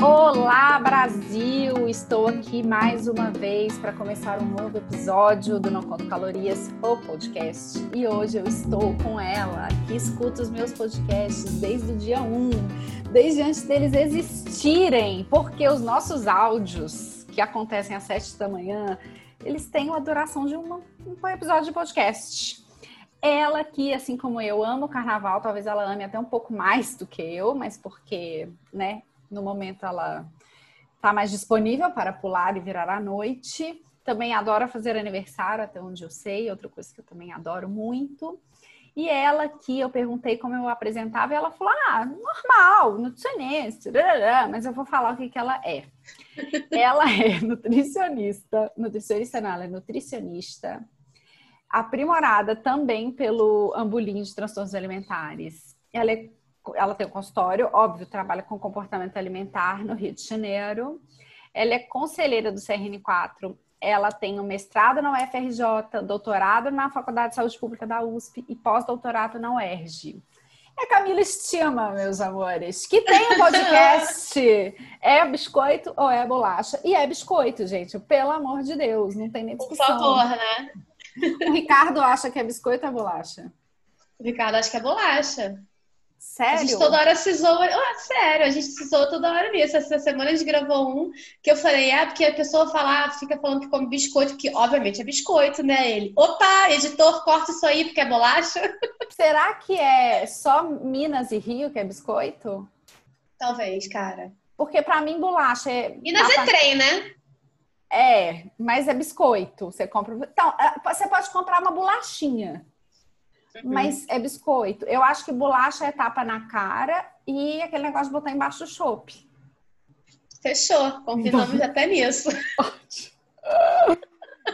Olá, Brasil! Estou aqui mais uma vez para começar um novo episódio do Não Conto Calorias, o podcast. E hoje eu estou com ela, que escuta os meus podcasts desde o dia 1, desde antes deles existirem, porque os nossos áudios, que acontecem às 7 da manhã, eles têm uma duração de uma, um episódio de podcast. Ela que, assim como eu, ama o carnaval, talvez ela ame até um pouco mais do que eu, mas porque, né, no momento ela está mais disponível para pular e virar à noite. Também adora fazer aniversário, até onde eu sei, outra coisa que eu também adoro muito. E ela que eu perguntei como eu apresentava, e ela falou: ah, normal, nutricionista, mas eu vou falar o que, que ela é. ela é nutricionista, nutricionista não, ela é nutricionista, aprimorada também pelo Ambulim de Transtornos Alimentares. Ela é ela tem um consultório, óbvio, trabalha com comportamento alimentar no Rio de Janeiro. Ela é conselheira do CRN4. Ela tem um mestrado na UFRJ, doutorado na Faculdade de Saúde Pública da USP e pós-doutorado na UERJ. É Camila Estima, meus amores, que tem um podcast. é biscoito ou é bolacha? E é biscoito, gente, pelo amor de Deus, não tem nem discussão. Por favor, né? O Ricardo acha que é biscoito ou é bolacha? O Ricardo acha que é bolacha. Sério? A gente toda hora se zoa. Ah, sério, a gente se zoa toda hora nisso. Essa semana a gente gravou um que eu falei, é porque a pessoa fala, fica falando que come biscoito, que obviamente é biscoito, né? Ele, opa, editor, corta isso aí porque é bolacha. Será que é só Minas e Rio que é biscoito? Talvez, cara. Porque para mim bolacha é. Minas é trem, né? É, mas é biscoito. Você compra. Então, é, você pode comprar uma bolachinha. Uhum. Mas é biscoito. Eu acho que bolacha é tapa na cara e aquele negócio de botar embaixo do chope. Fechou. Confirmamos até nisso.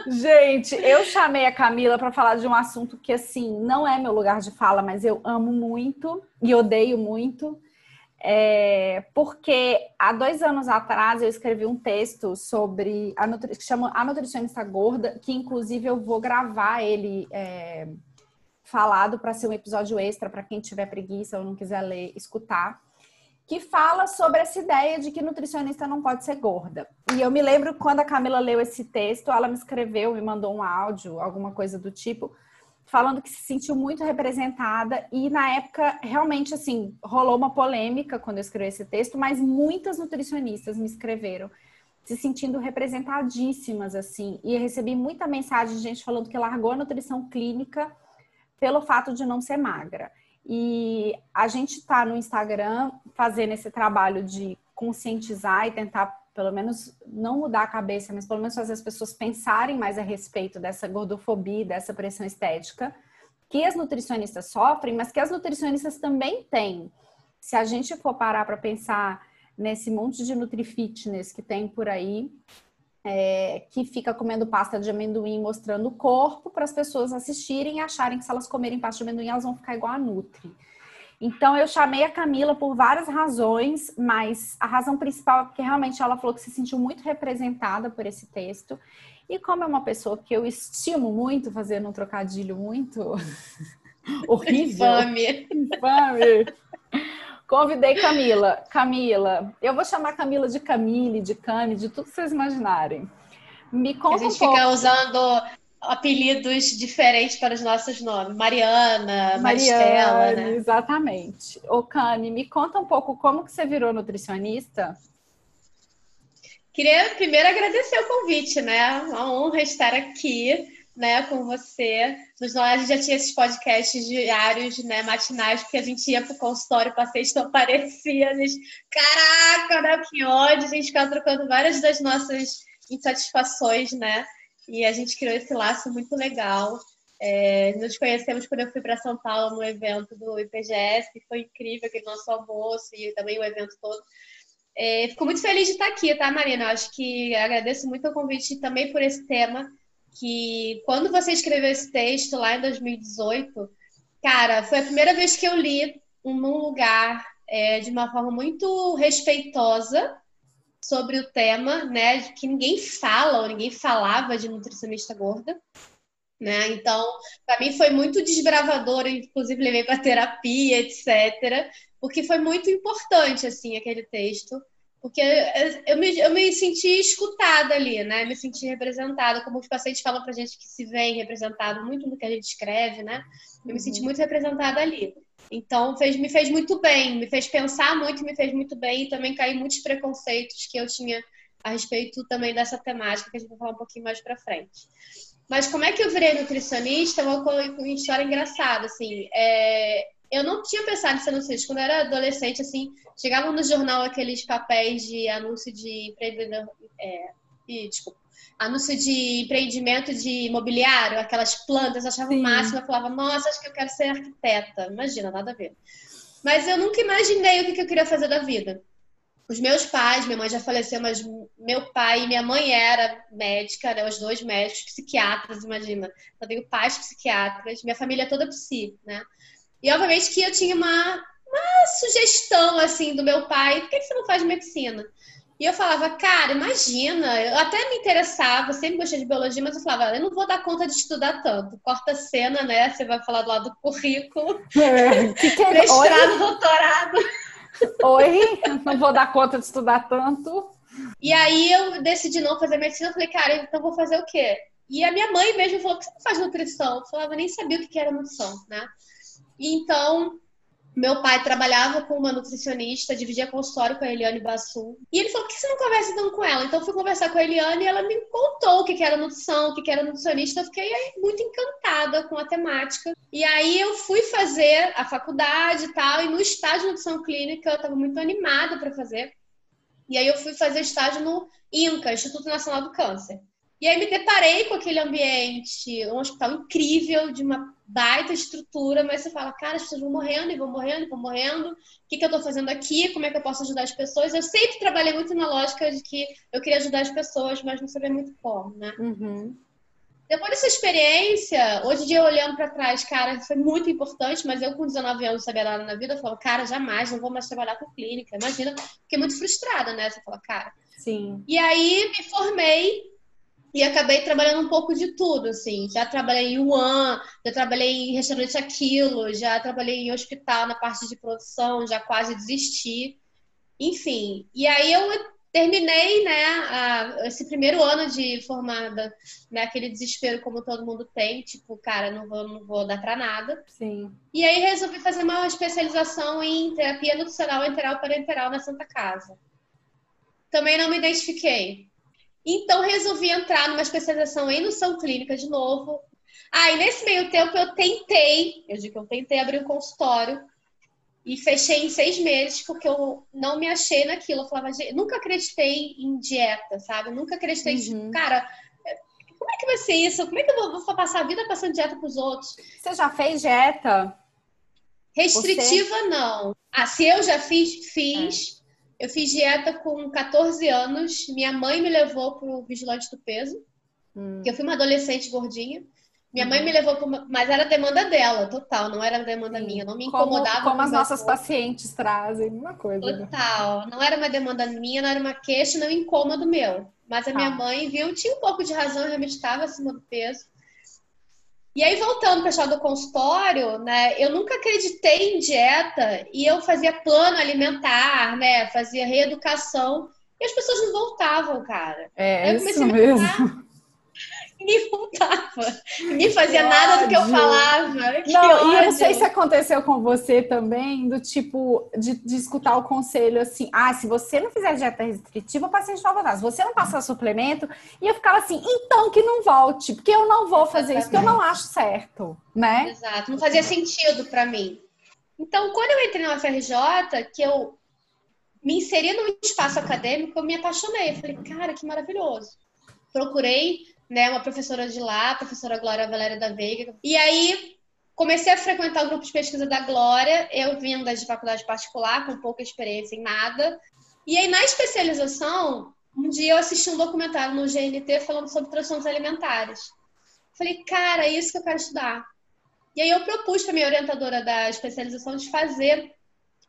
Gente, eu chamei a Camila para falar de um assunto que, assim, não é meu lugar de fala, mas eu amo muito e odeio muito. É, porque há dois anos atrás eu escrevi um texto sobre a nutri... que chama A Nutricionista Gorda, que inclusive eu vou gravar ele é, falado para ser um episódio extra para quem tiver preguiça ou não quiser ler, escutar, que fala sobre essa ideia de que nutricionista não pode ser gorda. E eu me lembro quando a Camila leu esse texto, ela me escreveu, me mandou um áudio, alguma coisa do tipo, falando que se sentiu muito representada e na época realmente assim, rolou uma polêmica quando eu escrevi esse texto, mas muitas nutricionistas me escreveram se sentindo representadíssimas assim, e recebi muita mensagem de gente falando que largou a nutrição clínica pelo fato de não ser magra. E a gente está no Instagram fazendo esse trabalho de conscientizar e tentar, pelo menos, não mudar a cabeça, mas pelo menos fazer as pessoas pensarem mais a respeito dessa gordofobia, dessa pressão estética, que as nutricionistas sofrem, mas que as nutricionistas também têm. Se a gente for parar para pensar nesse monte de nutri-fitness que tem por aí, é, que fica comendo pasta de amendoim mostrando o corpo para as pessoas assistirem e acharem que se elas comerem pasta de amendoim elas vão ficar igual a Nutri. Então eu chamei a Camila por várias razões, mas a razão principal é porque realmente ela falou que se sentiu muito representada por esse texto. E como é uma pessoa que eu estimo muito, fazendo um trocadilho muito horrível. Infame. Infame. Convidei Camila. Camila, eu vou chamar Camila de Camille, de Cami, de tudo que vocês imaginarem. Me conta A gente um fica pouco. usando apelidos diferentes para os nossos nomes. Mariana, Maristela, né? Exatamente. Ô, Cami, me conta um pouco como que você virou nutricionista? Queria primeiro agradecer o convite, né? Uma honra estar aqui né, com você. Nos a gente já tinha esses podcasts diários, né, matinais, porque a gente ia pro consultório, para sexta aparecia, a gente, caraca, né, que ódio, a gente ficava trocando várias das nossas insatisfações, né, e a gente criou esse laço muito legal. É, nos conhecemos quando eu fui para São Paulo no evento do IPGS, que foi incrível aquele nosso almoço e também o evento todo. É, fico muito feliz de estar aqui, tá, Marina? Eu acho que agradeço muito o convite também por esse tema que quando você escreveu esse texto lá em 2018, cara, foi a primeira vez que eu li num lugar é, de uma forma muito respeitosa sobre o tema, né? Que ninguém fala ou ninguém falava de nutricionista gorda. Né? Então, para mim foi muito desbravador, inclusive levei para terapia, etc, porque foi muito importante assim aquele texto, Porque eu me, eu me senti escutada ali, né? Me senti representada, como os pacientes falam pra gente que se vê representado muito no que a gente escreve, né? Eu me senti uhum. muito representada ali. Então, fez, me fez muito bem, me fez pensar muito, me fez muito bem e também caí muitos preconceitos que eu tinha a respeito também dessa temática, que a gente vai falar um pouquinho mais pra frente. Mas como é que eu virei nutricionista? Uma, uma história engraçada, assim. É, eu não tinha pensado em ser nutricionista. Quando eu era adolescente, assim, chegavam no jornal aqueles papéis de anúncio de empreendedor. É, e, desculpa, anúncio de empreendimento de imobiliário, aquelas plantas, eu achava Sim. o máximo. Eu falava, nossa, acho que eu quero ser arquiteta. Imagina, nada a ver. Mas eu nunca imaginei o que eu queria fazer da vida. Os meus pais, minha mãe já faleceu, mas meu pai e minha mãe era médica, né? Os dois médicos, psiquiatras, imagina. Eu tenho pais psiquiatras, minha família é toda psi, né? E obviamente que eu tinha uma, uma sugestão assim do meu pai, por que você não faz medicina? E eu falava, cara, imagina, eu até me interessava, sempre gostei de biologia, mas eu falava, eu não vou dar conta de estudar tanto. Corta a cena, né? Você vai falar do lado do currículo. É, que que é? Mestrado, Oi? doutorado. Oi, não vou dar conta de estudar tanto. E aí eu decidi não fazer medicina, eu falei, cara, então vou fazer o quê? E a minha mãe mesmo falou, por que você não faz nutrição? Eu falava, nem sabia o que era nutrição, né? Então, meu pai trabalhava com uma nutricionista, dividia consultório com a Eliane Bassu. E ele falou: por que você não conversa então com ela? Então, eu fui conversar com a Eliane e ela me contou o que era nutrição, o que era nutricionista. Eu fiquei muito encantada com a temática. E aí, eu fui fazer a faculdade e tal. E no estágio de nutrição clínica, eu estava muito animada para fazer. E aí, eu fui fazer estágio no INCA, Instituto Nacional do Câncer. E aí me deparei com aquele ambiente, um hospital incrível, de uma baita estrutura, mas você fala, cara, as pessoas vão morrendo e vão morrendo e vão morrendo. O que, que eu estou fazendo aqui? Como é que eu posso ajudar as pessoas? Eu sempre trabalhei muito na lógica de que eu queria ajudar as pessoas, mas não sabia muito como, né? Uhum. Depois dessa experiência, hoje em dia olhando para trás, cara, foi muito importante, mas eu com 19 anos sabia nada na vida, eu falo, cara, jamais, não vou mais trabalhar com clínica. Imagina, fiquei muito frustrada, né? Você fala, cara. Sim. E aí me formei e acabei trabalhando um pouco de tudo, assim. Já trabalhei em One, já trabalhei em restaurante Aquilo, já trabalhei em hospital na parte de produção, já quase desisti. Enfim, e aí eu terminei, né, a, esse primeiro ano de formada, né, aquele desespero como todo mundo tem, tipo, cara, não vou, não vou dar para nada. Sim. E aí resolvi fazer uma especialização em terapia nutricional enteral parenteral na Santa Casa. Também não me identifiquei então, resolvi entrar numa especialização em nutrição clínica de novo. Aí, ah, nesse meio tempo, eu tentei, eu digo que eu tentei abrir um consultório e fechei em seis meses porque eu não me achei naquilo. Eu falava, nunca acreditei em dieta, sabe? nunca acreditei, tipo, uhum. cara, como é que vai ser isso? Como é que eu vou, vou passar a vida passando dieta para os outros? Você já fez dieta? Restritiva, Você... não. Ah, se eu já fiz, fiz. É. Eu fiz dieta com 14 anos. Minha mãe me levou pro vigilante do peso. Hum. eu fui uma adolescente gordinha. Minha mãe me levou pro... Mas era demanda dela, total. Não era demanda Sim. minha. Não me incomodava. Como, como as nossas corpo. pacientes trazem, uma coisa. Né? Total. Não era uma demanda minha, não era uma queixa, não incômodo meu. Mas a minha ah. mãe viu, tinha um pouco de razão, eu realmente estava acima do peso. E aí, voltando para a história do consultório, né? Eu nunca acreditei em dieta e eu fazia plano alimentar, né? Fazia reeducação e as pessoas não voltavam, cara. É, isso mesmo ninguém voltava. Ninguém fazia que nada ódio. do que eu falava. Que não, ódio. e eu não sei se aconteceu com você também, do tipo, de, de, escutar o conselho assim, ah, se você não fizer dieta restritiva, o paciente não vai voltar. Se você não passar suplemento, e eu ficava assim, então que não volte, porque eu não vou fazer Exatamente. isso, porque eu não acho certo, né? Exato, não fazia sentido para mim. Então, quando eu entrei na UFRJ, que eu me inseri num espaço acadêmico, eu me apaixonei. Eu falei, cara, que maravilhoso. Procurei né, uma professora de lá, a professora Glória Valéria da Veiga. E aí comecei a frequentar o grupo de pesquisa da Glória, eu vinda de faculdade particular, com pouca experiência em nada. E aí na especialização, um dia eu assisti um documentário no GNT falando sobre transtornos alimentares. Falei, cara, é isso que eu quero estudar. E aí eu propus para minha orientadora da especialização de fazer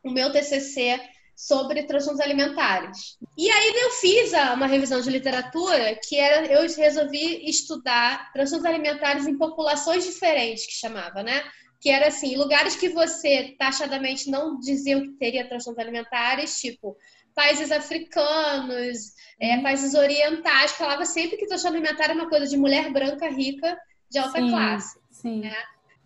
o meu TCC sobre transtornos alimentares. E aí eu fiz uma revisão de literatura que era eu resolvi estudar transtornos alimentares em populações diferentes, que chamava, né? que era assim, lugares que você taxadamente não diziam que teria transtornos alimentares, tipo países africanos, é, uhum. países orientais, falava sempre que transtorno alimentar é uma coisa de mulher branca rica de alta sim, classe. Sim. Né?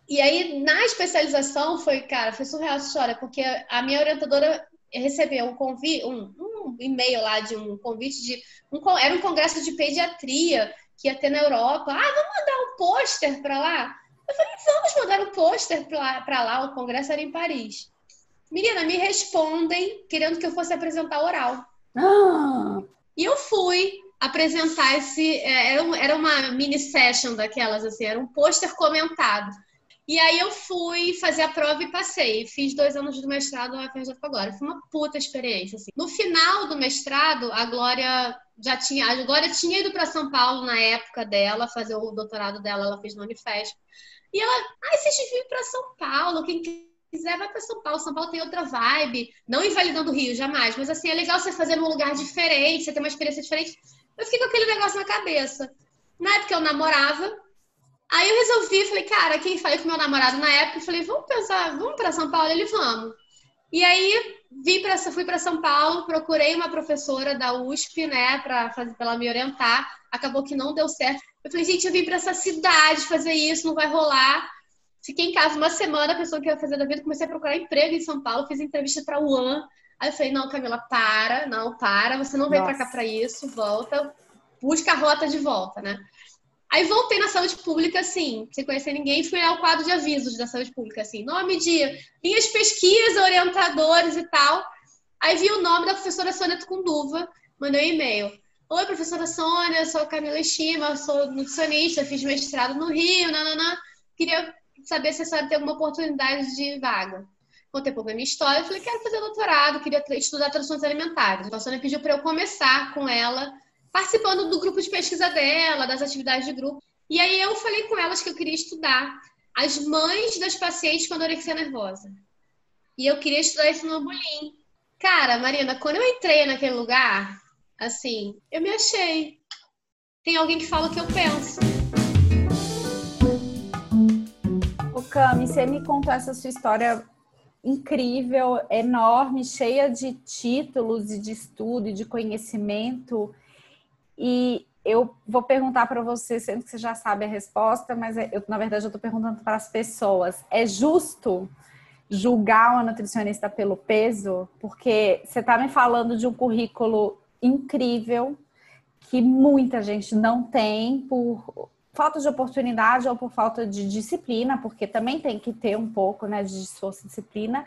E aí, na especialização, foi, cara, foi surreal essa história, porque a minha orientadora recebeu um convite, um, um e-mail lá de um convite de. Um, era um congresso de pediatria que ia ter na Europa. Ah, vamos mandar um pôster para lá? Eu falei, vamos mandar um pôster para lá. O congresso era em Paris. Menina, me respondem querendo que eu fosse apresentar oral. Ah. E eu fui apresentar esse. É, era uma mini session daquelas, assim, era um pôster comentado. E aí eu fui fazer a prova e passei. Fiz dois anos do mestrado na UFRJ com. Foi uma puta experiência. Assim. No final do mestrado, a Glória já tinha. A Glória tinha ido para São Paulo na época dela, fazer o doutorado dela, ela fez no Unifesp. E ela, ai, ah, vocês ir para São Paulo, quem quiser vai para São Paulo. São Paulo tem outra vibe. Não invalidando o Rio, jamais. Mas assim, é legal você fazer num lugar diferente, você ter uma experiência diferente. Eu fiquei com aquele negócio na cabeça. Na época eu namorava, Aí eu resolvi, falei, cara, quem falei com meu namorado na época, falei, vamos pensar, vamos para São Paulo? Ele, vamos. E aí vi pra, fui para São Paulo, procurei uma professora da USP, né, para fazer ela me orientar. Acabou que não deu certo. Eu falei, gente, eu vim para essa cidade fazer isso, não vai rolar. Fiquei em casa uma semana, a pessoa que ia fazer da vida, comecei a procurar emprego em São Paulo, fiz entrevista para o UAN. Aí eu falei, não, Camila, para, não, para, você não veio para cá para isso, volta, busca a rota de volta, né? Aí voltei na saúde pública, assim, sem conhecer ninguém, fui ao quadro de avisos da saúde pública, assim, nome de minhas pesquisas, orientadores e tal. Aí vi o nome da professora Sônia Tucunduva, mandei um e-mail. Oi, professora Sônia, sou Camila Estima, sou nutricionista, fiz mestrado no Rio, nananã. Queria saber se a senhora tem alguma oportunidade de vaga. Contei um pouco a minha história, falei, quero fazer doutorado, queria estudar transtornos alimentares. Então, a Sônia pediu para eu começar com ela participando do grupo de pesquisa dela, das atividades de grupo. E aí eu falei com elas que eu queria estudar as mães das pacientes com anorexia nervosa. E eu queria estudar isso no Bulim. Cara, Marina, quando eu entrei naquele lugar, assim, eu me achei. Tem alguém que fala o que eu penso. O Cami, você me contou essa sua história incrível, enorme, cheia de títulos e de estudo e de conhecimento. E eu vou perguntar para você, sendo que você já sabe a resposta, mas é, eu, na verdade eu estou perguntando para as pessoas: é justo julgar uma nutricionista pelo peso? Porque você está me falando de um currículo incrível que muita gente não tem por falta de oportunidade ou por falta de disciplina, porque também tem que ter um pouco né, de e disciplina.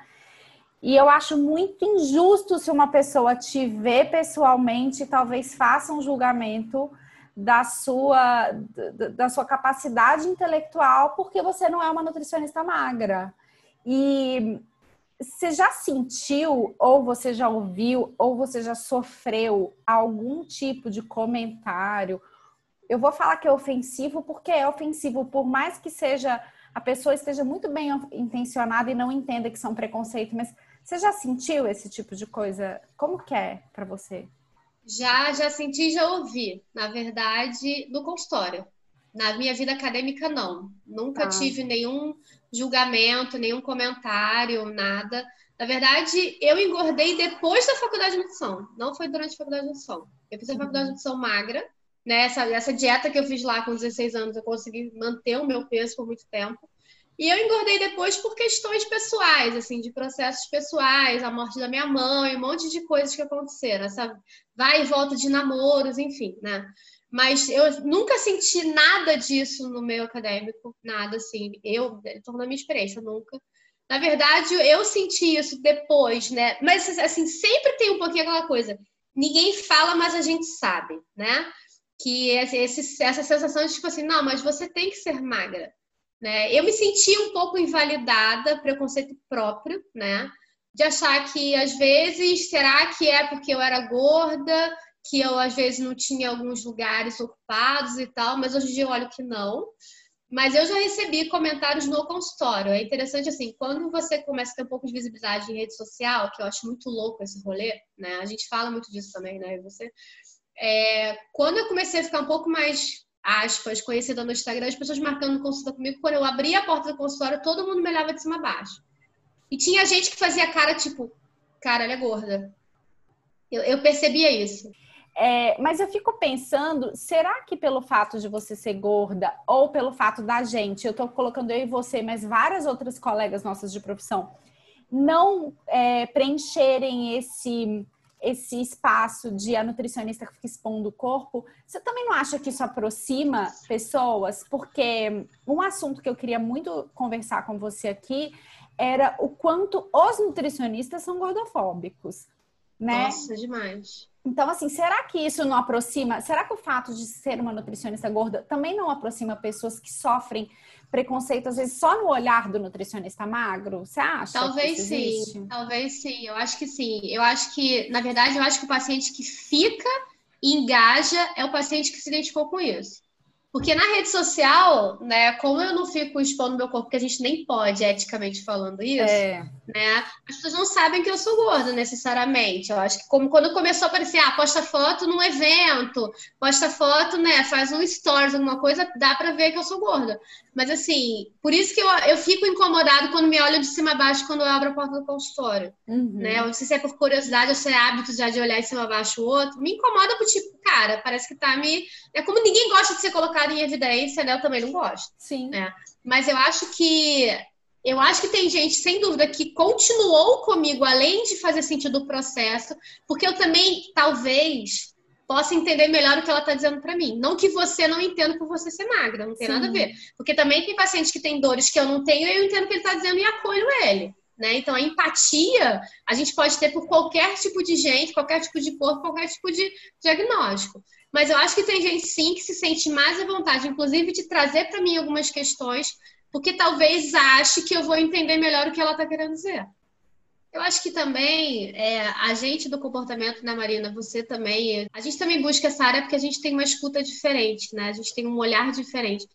E eu acho muito injusto se uma pessoa te ver pessoalmente, talvez faça um julgamento da sua, da sua capacidade intelectual, porque você não é uma nutricionista magra. E você já sentiu, ou você já ouviu, ou você já sofreu algum tipo de comentário? Eu vou falar que é ofensivo porque é ofensivo, por mais que seja a pessoa esteja muito bem intencionada e não entenda que são preconceito, mas você já sentiu esse tipo de coisa? Como que é para você? Já, já senti, já ouvi. Na verdade, no consultório. Na minha vida acadêmica, não. Nunca ah. tive nenhum julgamento, nenhum comentário, nada. Na verdade, eu engordei depois da faculdade de nutrição. Não foi durante a faculdade de nutrição. Eu fiz a faculdade de nutrição magra. Né? Essa, essa dieta que eu fiz lá com 16 anos, eu consegui manter o meu peso por muito tempo. E eu engordei depois por questões pessoais, assim, de processos pessoais, a morte da minha mãe, um monte de coisas que aconteceram, essa vai e volta de namoros, enfim, né? Mas eu nunca senti nada disso no meio acadêmico, nada assim. Eu, torno a minha experiência, nunca. Na verdade, eu senti isso depois, né? Mas assim, sempre tem um pouquinho aquela coisa. Ninguém fala, mas a gente sabe, né? Que esse, essa sensação de tipo assim, não, mas você tem que ser magra. Né? Eu me senti um pouco invalidada, preconceito próprio, né? De achar que às vezes, será que é porque eu era gorda, que eu às vezes não tinha alguns lugares ocupados e tal, mas hoje em dia eu olho que não. Mas eu já recebi comentários no consultório. É interessante assim, quando você começa a ter um pouco de visibilidade em rede social, que eu acho muito louco esse rolê, né? A gente fala muito disso também, né? Você, é, quando eu comecei a ficar um pouco mais aspas, conhecida no Instagram, as pessoas marcando consulta comigo. Quando eu abria a porta do consultório, todo mundo me olhava de cima a baixo. E tinha gente que fazia cara tipo, cara, ela é gorda. Eu, eu percebia isso. É, mas eu fico pensando, será que pelo fato de você ser gorda ou pelo fato da gente, eu tô colocando eu e você, mas várias outras colegas nossas de profissão, não é, preencherem esse esse espaço de a nutricionista que fica expondo o corpo, você também não acha que isso aproxima pessoas? Porque um assunto que eu queria muito conversar com você aqui era o quanto os nutricionistas são gordofóbicos, né? Nossa, demais. Então, assim, será que isso não aproxima? Será que o fato de ser uma nutricionista gorda também não aproxima pessoas que sofrem preconceito, às vezes, só no olhar do nutricionista magro? Você acha? Talvez sim, talvez sim. Eu acho que sim. Eu acho que, na verdade, eu acho que o paciente que fica e engaja é o paciente que se identificou com isso. Porque na rede social, né, como eu não fico expondo meu corpo, porque a gente nem pode, eticamente falando isso, é. Né, as pessoas não sabem que eu sou gorda necessariamente. Eu acho que como quando começou a aparecer, ah, posta foto num evento, posta foto, né, faz um stories, alguma coisa, dá para ver que eu sou gorda. Mas assim, por isso que eu, eu fico incomodado quando me olham de cima a baixo quando eu abro a porta do consultório. Uhum. Né? Eu não sei se é por curiosidade ou se é hábito já de olhar de cima a baixo o outro. Me incomoda por tipo, cara, parece que tá me. É como ninguém gosta de ser colocado em evidência, né? Eu também não gosto. Sim. Né? Mas eu acho que. Eu acho que tem gente, sem dúvida, que continuou comigo, além de fazer sentido o processo, porque eu também, talvez, possa entender melhor o que ela está dizendo para mim. Não que você não entenda por você ser magra, não tem Sim. nada a ver. Porque também tem pacientes que têm dores que eu não tenho e eu entendo o que ele está dizendo e acolho ele. Né? Então, a empatia a gente pode ter por qualquer tipo de gente, qualquer tipo de corpo, qualquer tipo de diagnóstico. Mas eu acho que tem gente sim que se sente mais à vontade, inclusive, de trazer para mim algumas questões, porque talvez ache que eu vou entender melhor o que ela está querendo dizer. Eu acho que também é, a gente do comportamento, né, Marina? Você também. A gente também busca essa área porque a gente tem uma escuta diferente, né? A gente tem um olhar diferente.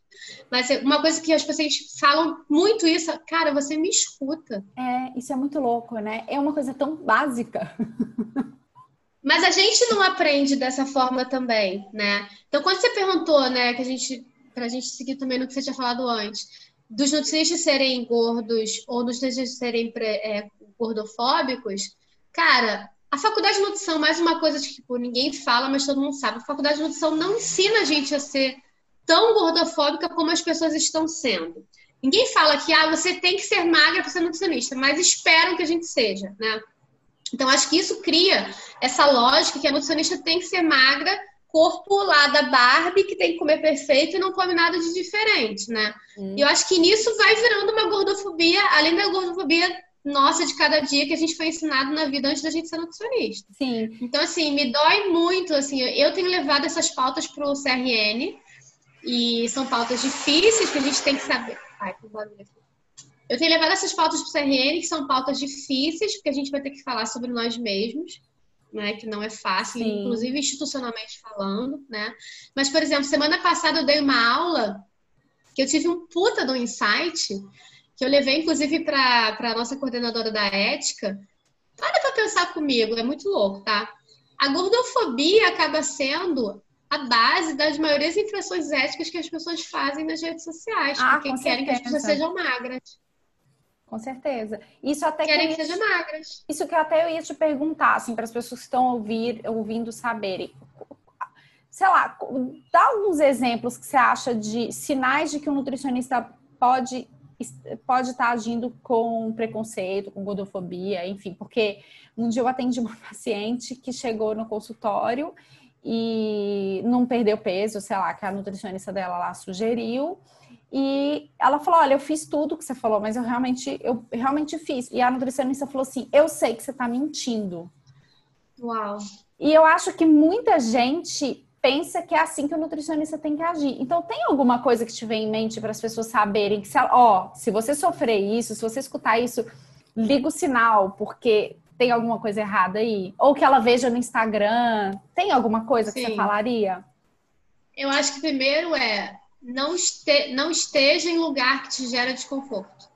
Mas é uma coisa que as pessoas falam muito isso, cara, você me escuta. É, isso é muito louco, né? É uma coisa tão básica. Mas a gente não aprende dessa forma também, né? Então, quando você perguntou, né, que a gente, pra gente seguir também no que você tinha falado antes, dos nutricionistas serem gordos ou dos nutricionistas serem é, gordofóbicos, cara, a faculdade de nutrição, mais uma coisa que tipo, ninguém fala, mas todo mundo sabe, a faculdade de nutrição não ensina a gente a ser tão gordofóbica como as pessoas estão sendo. Ninguém fala que ah, você tem que ser magra para ser nutricionista, mas esperam que a gente seja, né? Então, acho que isso cria essa lógica que a nutricionista tem que ser magra, corpo lá da Barbie, que tem que comer perfeito e não come nada de diferente, né? Hum. E eu acho que nisso vai virando uma gordofobia, além da gordofobia nossa de cada dia que a gente foi ensinado na vida antes da gente ser nutricionista. Sim. Então, assim, me dói muito, assim, eu tenho levado essas pautas para o CRN e são pautas difíceis que a gente tem que saber. Ai, que barulho Eu tenho levado essas pautas para o CRN, que são pautas difíceis, porque a gente vai ter que falar sobre nós mesmos, né? Que não é fácil, Sim. inclusive institucionalmente falando, né? Mas, por exemplo, semana passada eu dei uma aula que eu tive um puta do insight que eu levei, inclusive, para a nossa coordenadora da ética. Para para pensar comigo, é muito louco, tá? A gordofobia acaba sendo a base das maiores infrações éticas que as pessoas fazem nas redes sociais, ah, porque querem que as pessoas sejam magras. Com certeza. Isso até querem que, que sejam magras. Isso que até eu ia te perguntar, assim, para as pessoas que estão ouvir, ouvindo saberem. Sei lá, dá alguns exemplos que você acha de sinais de que um nutricionista pode pode estar agindo com preconceito, com gordofobia, enfim, porque um dia eu atendi uma paciente que chegou no consultório e não perdeu peso, sei lá, que a nutricionista dela lá sugeriu. E ela falou: Olha, eu fiz tudo que você falou, mas eu realmente, eu realmente fiz. E a nutricionista falou assim: Eu sei que você está mentindo. Uau. E eu acho que muita gente pensa que é assim que o nutricionista tem que agir. Então, tem alguma coisa que te vem em mente para as pessoas saberem que, se, ó, se você sofrer isso, se você escutar isso, liga o sinal, porque tem alguma coisa errada aí? Ou que ela veja no Instagram. Tem alguma coisa Sim. que você falaria? Eu acho que primeiro é não, não esteja em lugar que te gera desconforto.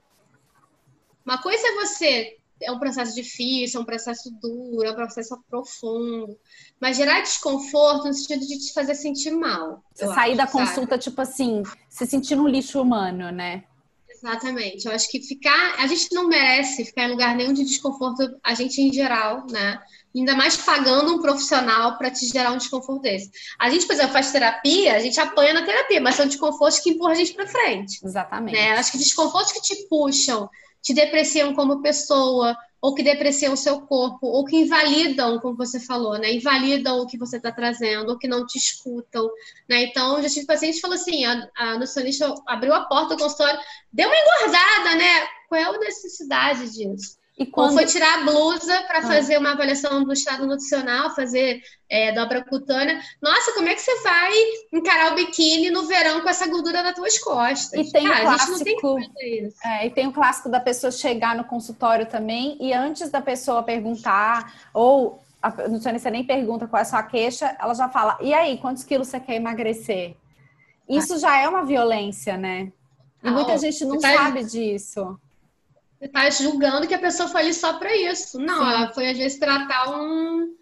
Uma coisa é você é um processo difícil, é um processo duro, é um processo profundo. Mas gerar desconforto no sentido de te fazer sentir mal. Você sair acho, da consulta, sabe? tipo assim, se sentir um lixo humano, né? Exatamente. Eu acho que ficar. A gente não merece ficar em lugar nenhum de desconforto, a gente em geral, né? Ainda mais pagando um profissional para te gerar um desconforto desse. A gente, por exemplo, faz terapia, a gente apanha na terapia, mas são desconfortos que empurram a gente para frente. Exatamente. Né? Acho que desconfortos que te puxam, te depreciam como pessoa, ou que depreciam o seu corpo, ou que invalidam, como você falou, né? Invalidam o que você está trazendo, ou que não te escutam, né? Então, já tive paciente que falou assim, a, a nutricionista abriu a porta do consultório, deu uma engordada, né? Qual é a necessidade disso? E quando... Ou foi tirar a blusa para ah. fazer uma avaliação do estado nutricional, fazer é, dobra cutânea. Nossa, como é que você vai encarar o biquíni no verão com essa gordura nas tuas costas? E tem Cara, o clássico, é, e tem o clássico da pessoa chegar no consultório também e antes da pessoa perguntar, ou a nutricionista nem pergunta qual é a sua queixa, ela já fala, e aí, quantos quilos você quer emagrecer? Isso ah. já é uma violência, né? E ah, muita gente não tá... sabe disso está julgando que a pessoa foi ali só para isso. Não, Sim. ela foi às vezes tratar um,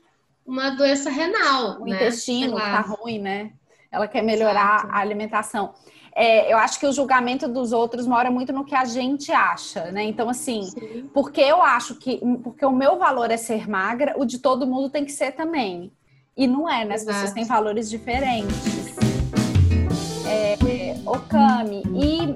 uma doença renal. O né? intestino tá ruim, né? Ela quer melhorar Exato. a alimentação. É, eu acho que o julgamento dos outros mora muito no que a gente acha, né? Então, assim, Sim. porque eu acho que. Porque o meu valor é ser magra, o de todo mundo tem que ser também. E não é, né? As pessoas têm valores diferentes. É, Okami, e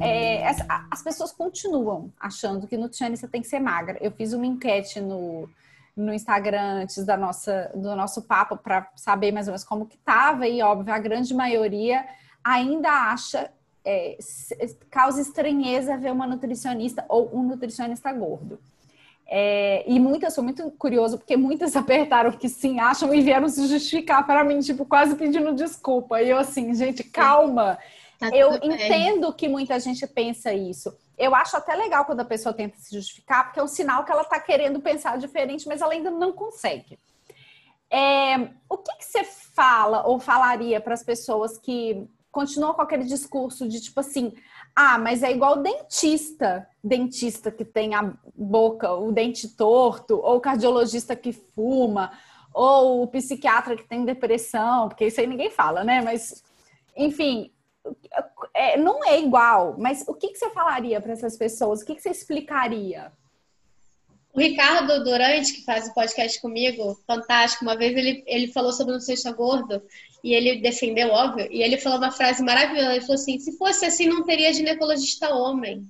é, as, as, pessoas continuam achando que nutricionista tem que ser magra. Eu fiz uma enquete no, no Instagram antes da nossa, do nosso papo para saber mais ou menos como que estava e, óbvio, a grande maioria ainda acha é, causa estranheza ver uma nutricionista ou um nutricionista gordo. É, e muitas, sou muito curioso, porque muitas apertaram que sim, acham e vieram se justificar para mim, tipo, quase pedindo desculpa. E eu assim, gente, calma. Tá eu entendo que muita gente pensa isso. Eu acho até legal quando a pessoa tenta se justificar, porque é um sinal que ela está querendo pensar diferente, mas ela ainda não consegue. É, o que, que você fala ou falaria para as pessoas que continuam com aquele discurso de tipo assim, ah, mas é igual dentista, dentista que tem a boca, o dente torto, ou cardiologista que fuma, ou o psiquiatra que tem depressão, porque isso aí ninguém fala, né? Mas, enfim, é, não é igual, mas o que, que você falaria para essas pessoas? O que, que você explicaria? O Ricardo Durante, que faz o podcast comigo, fantástico, uma vez ele, ele falou sobre o Sexta Gordo e ele defendeu, óbvio, e ele falou uma frase maravilhosa. Ele falou assim: se fosse assim, não teria ginecologista homem.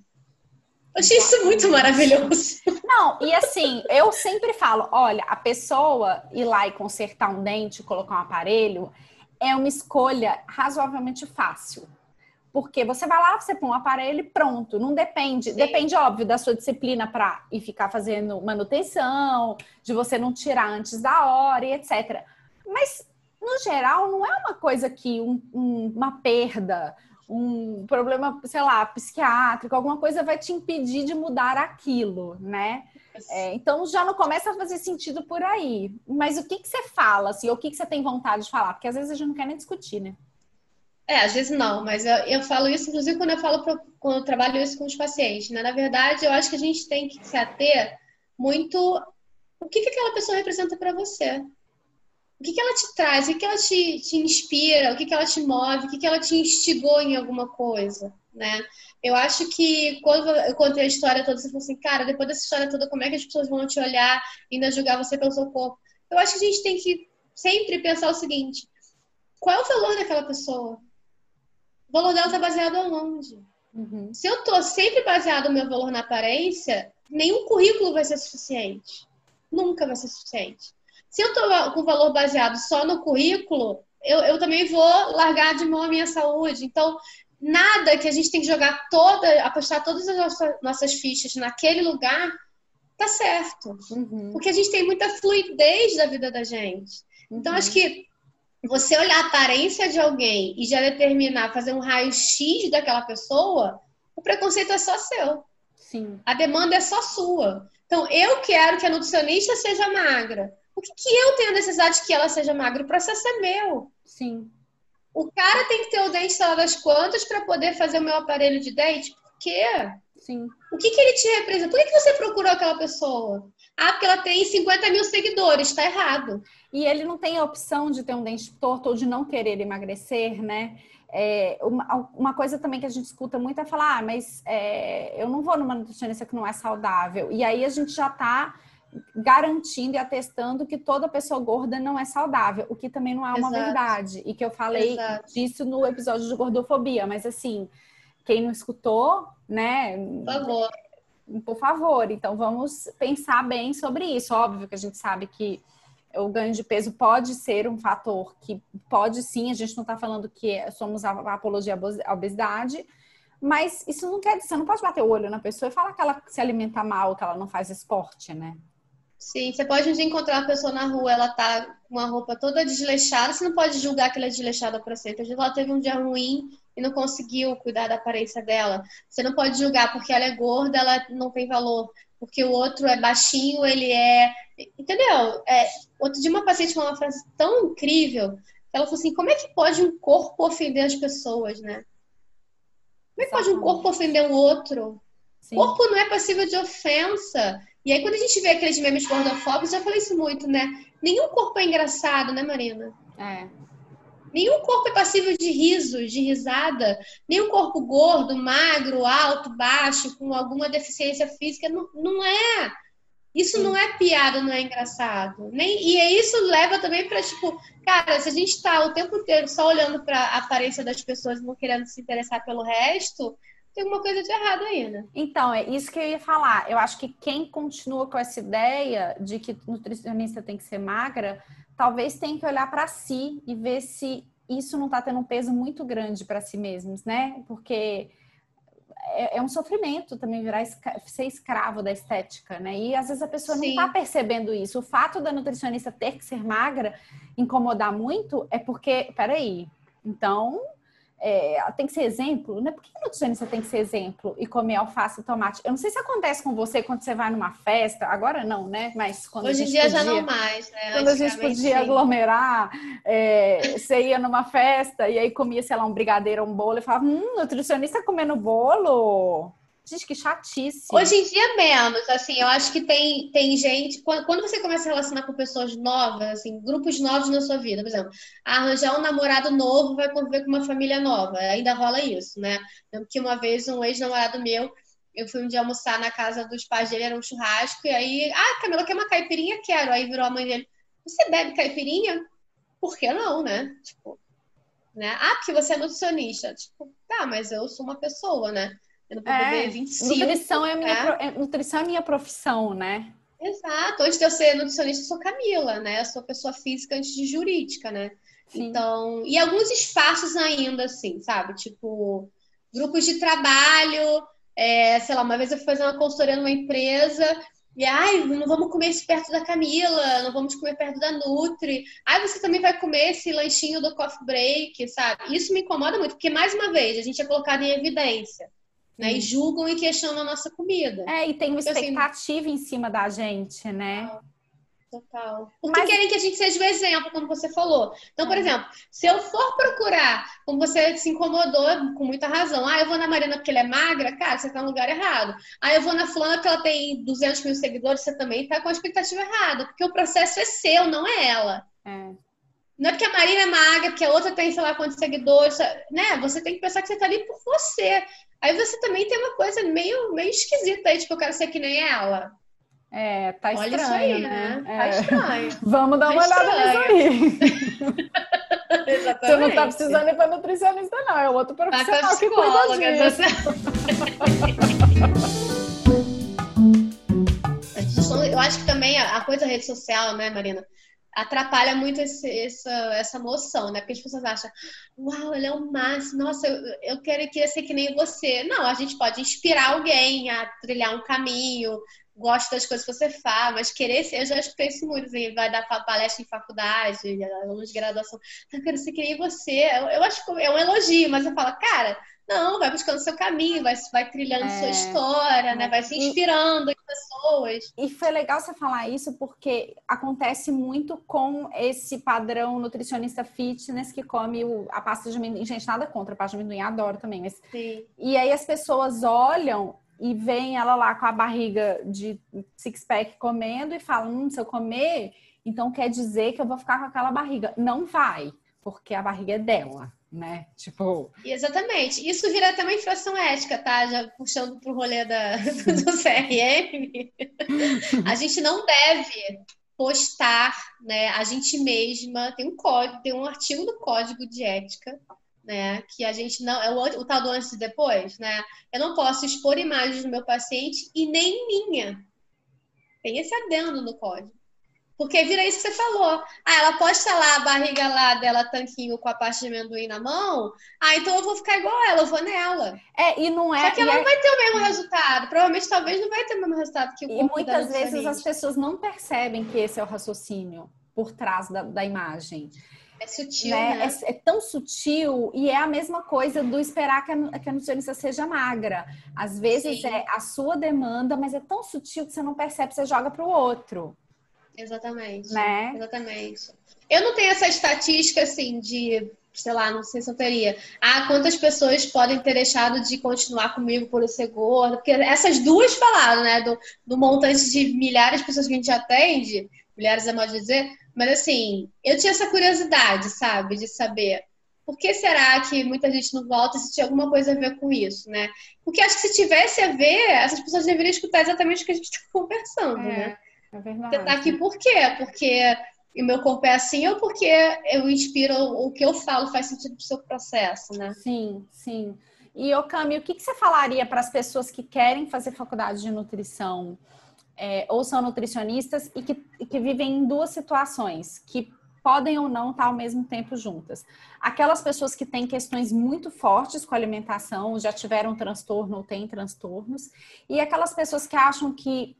Eu achei isso muito maravilhoso. Não, e assim, eu sempre falo: olha, a pessoa ir lá e consertar um dente, colocar um aparelho, é uma escolha razoavelmente fácil. Porque você vai lá, você põe um aparelho e pronto. Não depende. Sim. Depende, óbvio, da sua disciplina para ir ficar fazendo manutenção, de você não tirar antes da hora e etc. Mas, no geral, não é uma coisa que um, um, uma perda, um problema, sei lá, psiquiátrico, alguma coisa vai te impedir de mudar aquilo, né? É, então já não começa a fazer sentido por aí. Mas o que, que você fala, assim, ou o que, que você tem vontade de falar? Porque às vezes a gente não quer nem discutir, né? É, às vezes não, mas eu, eu falo isso, inclusive, quando eu falo pro, quando eu trabalho isso com os pacientes. Né? Na verdade, eu acho que a gente tem que se ater muito o que, que aquela pessoa representa para você. O que, que ela te traz, o que, que ela te, te inspira, o que, que ela te move, o que, que ela te instigou em alguma coisa, né? Eu acho que quando eu contei a história toda, você falou assim, cara, depois dessa história toda, como é que as pessoas vão te olhar e ainda julgar você pelo seu corpo? Eu acho que a gente tem que sempre pensar o seguinte: qual é o valor daquela pessoa? O valor dela está baseado aonde? Uhum. Se eu estou sempre baseado o meu valor na aparência, nenhum currículo vai ser suficiente. Nunca vai ser suficiente. Se eu estou com valor baseado só no currículo, eu, eu também vou largar de mão a minha saúde. Então, nada que a gente tem que jogar toda, apostar todas as nossas, nossas fichas naquele lugar, tá certo. Uhum. Porque a gente tem muita fluidez da vida da gente. Então, uhum. acho que você olhar a aparência de alguém e já determinar, fazer um raio-x daquela pessoa, o preconceito é só seu. Sim. A demanda é só sua. Então, eu quero que a nutricionista seja magra. O que, que eu tenho necessidade que ela seja magra? O processo é meu. Sim. O cara tem que ter o dente sei lá das quantas para poder fazer o meu aparelho de dente? quê? Sim. O que, que ele te representa? Por que, que você procurou aquela pessoa? Ah, porque ela tem 50 mil seguidores, tá errado. E ele não tem a opção de ter um dente torto ou de não querer emagrecer, né? É, uma, uma, coisa também que a gente escuta muito é falar, ah, mas é, eu não vou numa nutricionista que não é saudável. E aí a gente já está garantindo e atestando que toda pessoa gorda não é saudável, o que também não é uma Exato. verdade. E que eu falei Exato. disso no episódio de gordofobia, mas assim, quem não escutou, né? Por favor. Por favor, então vamos pensar bem sobre isso. Óbvio que a gente sabe que o ganho de peso pode ser um fator que pode sim, a gente não está falando que somos a apologia à obesidade, mas isso não quer dizer, você não pode bater o olho na pessoa e falar que ela se alimenta mal, que ela não faz esporte, né? Sim, você pode encontrar uma pessoa na rua, ela tá com uma roupa toda desleixada, você não pode julgar que ela é desleixada para sempre. Ela teve um dia ruim e não conseguiu cuidar da aparência dela. Você não pode julgar porque ela é gorda, ela não tem valor. Porque o outro é baixinho, ele é. Entendeu? É, outro dia uma paciente falou uma frase tão incrível. Ela falou assim: como é que pode um corpo ofender as pessoas, né? Como é que pode um corpo ofender o outro? Sim. Corpo não é passível de ofensa. E aí, quando a gente vê aqueles memes gordofóbicos, já falei isso muito, né? Nenhum corpo é engraçado, né, Marina? É. Nenhum corpo é passível de riso, de risada. Nenhum corpo gordo, magro, alto, baixo, com alguma deficiência física. Não, não é. Isso não é piada, não é engraçado. Nem, e isso leva também para, tipo, cara, se a gente está o tempo inteiro só olhando para a aparência das pessoas e não querendo se interessar pelo resto, tem alguma coisa de errado aí, né? Então, é isso que eu ia falar. Eu acho que quem continua com essa ideia de que nutricionista tem que ser magra, talvez tenha que olhar para si e ver se isso não está tendo um peso muito grande para si mesmos, né? Porque é, é, um sofrimento também virar ser escravo da estética, né? E às vezes a pessoa Sim. não está percebendo isso. O fato da nutricionista ter que ser magra incomodar muito é porque, peraí, então é, tem que ser exemplo, né? Por que nutricionista tem que ser exemplo e comer alface e tomate? Eu não sei se acontece com você quando você vai numa festa, agora não, né? Mas quando Hoje em dia podia, já não mais, né? Quando a gente podia sim. aglomerar, é, você ia numa festa e aí comia, sei lá, um brigadeiro, um bolo e falava, hum, nutricionista comendo bolo. Gente, que chatice. Hoje em dia, menos. Assim, eu acho que tem, tem gente. Quando você começa a relacionar com pessoas novas, assim, grupos novos na sua vida, por exemplo, arranjar um namorado novo vai conviver com uma família nova. Ainda rola isso, né? Lembro que uma vez um ex-namorado meu, eu fui um dia almoçar na casa dos pais dele, era um churrasco, e aí, ah, Camila, quer uma caipirinha? Quero. Aí virou a mãe dele, você bebe caipirinha? Por que não, né? Tipo, né? Ah, porque você é nutricionista. Tipo, tá, mas eu sou uma pessoa, né? Eu não vou é, beber 25. Nutrição é, a minha, é? nutrição é minha profissão, né? Exato. Antes de eu ser nutricionista, eu sou Camila, né? Eu sou pessoa física antes de jurídica, né? Sim. Então, e alguns espaços ainda, assim, sabe? Tipo, grupos de trabalho. É, sei lá, uma vez eu fui fazer uma consultoria numa empresa e, ai, não vamos comer isso perto da Camila, não vamos comer perto da Nutri. Ai, você também vai comer esse lanchinho do coffee break, sabe? Isso me incomoda muito, porque, mais uma vez, a gente é colocado em evidência né? E julgam e questionam a nossa comida. É, e tem uma expectativa assim, em cima da gente, né? Total. Porque Mas... querem que a gente seja o exemplo, como você falou. Então, por é. exemplo, se eu for procurar, como você se incomodou com muita razão, ah, eu vou na Marina porque ela é magra, cara, você tá no lugar errado. Ah, eu vou na fulana porque ela tem 200 mil seguidores, você também tá com a expectativa errada, porque o processo é seu, não é ela. É. Não é porque a Marina é magra, porque a outra tem, sei lá, quantos seguidores, né? Você tem que pensar que você tá ali por você. Aí você também tem uma coisa meio, meio esquisita aí, tipo, eu quero ser que nem ela. É, tá Olha estranho, aí, né? né? Tá é. estranho. Vamos dar tá uma olhada nisso aí. Exatamente. Você não tá precisando ir para nutricionista, não. É outro profissional que cuida disso. Eu acho que também a coisa rede social, né, Marina? Atrapalha muito esse, essa, essa noção, né? Porque as pessoas acham, uau, ele é o máximo, nossa, eu, eu quero que ser que nem você. Não, a gente pode inspirar alguém a trilhar um caminho, gosto das coisas que você faz, mas querer ser, eu já escutei isso muito, assim, vai dar palestra em faculdade, alunos de graduação, então eu quero ser que nem você. Eu, eu acho que é um elogio, mas eu falo, cara, não, vai buscando seu caminho, vai, vai trilhando é, sua história, né? Vai se inspirando e, em pessoas. E foi legal você falar isso porque acontece muito com esse padrão nutricionista fitness que come o, a pasta de amendoim. Gente, nada contra a pasta de amendoim, adoro também. Mas... Sim. E aí as pessoas olham e veem ela lá com a barriga de six-pack comendo e falam: hum, se eu comer, então quer dizer que eu vou ficar com aquela barriga. Não vai, porque a barriga é dela né? Tipo. Exatamente. Isso vira até uma infração ética, tá? Já puxando pro rolê da, do CRM. a gente não deve postar, né? A gente mesma tem um código, tem um artigo do código de ética. Né, que a gente não é o, o tal do antes e depois, né? Eu não posso expor imagens do meu paciente e nem minha. Tem esse adendo no código. Porque vira isso que você falou. Ah, ela posta lá a barriga lá dela, tanquinho com a parte de amendoim na mão. Ah, então eu vou ficar igual ela, eu vou nela. É, e não é. Só que ela é... não vai ter o mesmo resultado. Provavelmente, talvez, não vai ter o mesmo resultado que o E muitas vezes as pessoas não percebem que esse é o raciocínio por trás da, da imagem. É sutil, né? né? É, é, tão sutil e é a mesma coisa do esperar que a, que a nutricionista seja magra. Às vezes Sim. é a sua demanda, mas é tão sutil que você não percebe, você joga para o outro. Exatamente. Né? Exatamente. Eu não tenho essa estatística assim de, sei lá, não sei se eu teria. Ah, quantas pessoas podem ter deixado de continuar comigo por eu ser gorda? Porque essas duas palavras, né? Do, do montante de milhares de pessoas que a gente atende, milhares é mal dizer, mas assim, eu tinha essa curiosidade, sabe, de saber por que será que muita gente não volta se tinha alguma coisa a ver com isso, né? Porque acho que se tivesse a ver, essas pessoas deveriam escutar exatamente o que a gente está conversando, é. né? É verdade. Você tá aqui por quê? Porque o meu corpo é assim ou porque eu inspiro o que eu falo faz sentido pro seu processo, né? Sim, sim. E, Okami, o que, que você falaria para as pessoas que querem fazer faculdade de nutrição é, ou são nutricionistas e que, que vivem em duas situações, que podem ou não estar ao mesmo tempo juntas. Aquelas pessoas que têm questões muito fortes com a alimentação, já tiveram transtorno ou têm transtornos, e aquelas pessoas que acham que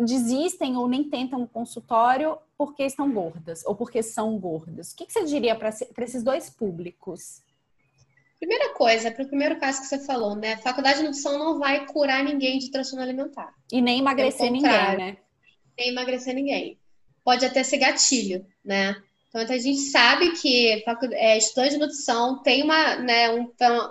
desistem ou nem tentam o consultório porque estão gordas ou porque são gordas. O que, você diria para esses dois públicos? Primeira coisa, para o primeiro caso que você falou, né? Faculdade de nutrição não vai curar ninguém de transtorno alimentar. E nem emagrecer ninguém, né? Nem emagrecer ninguém. Pode até ser gatilho, né? Então, a gente sabe que é, estudante de nutrição tem uma, né, um,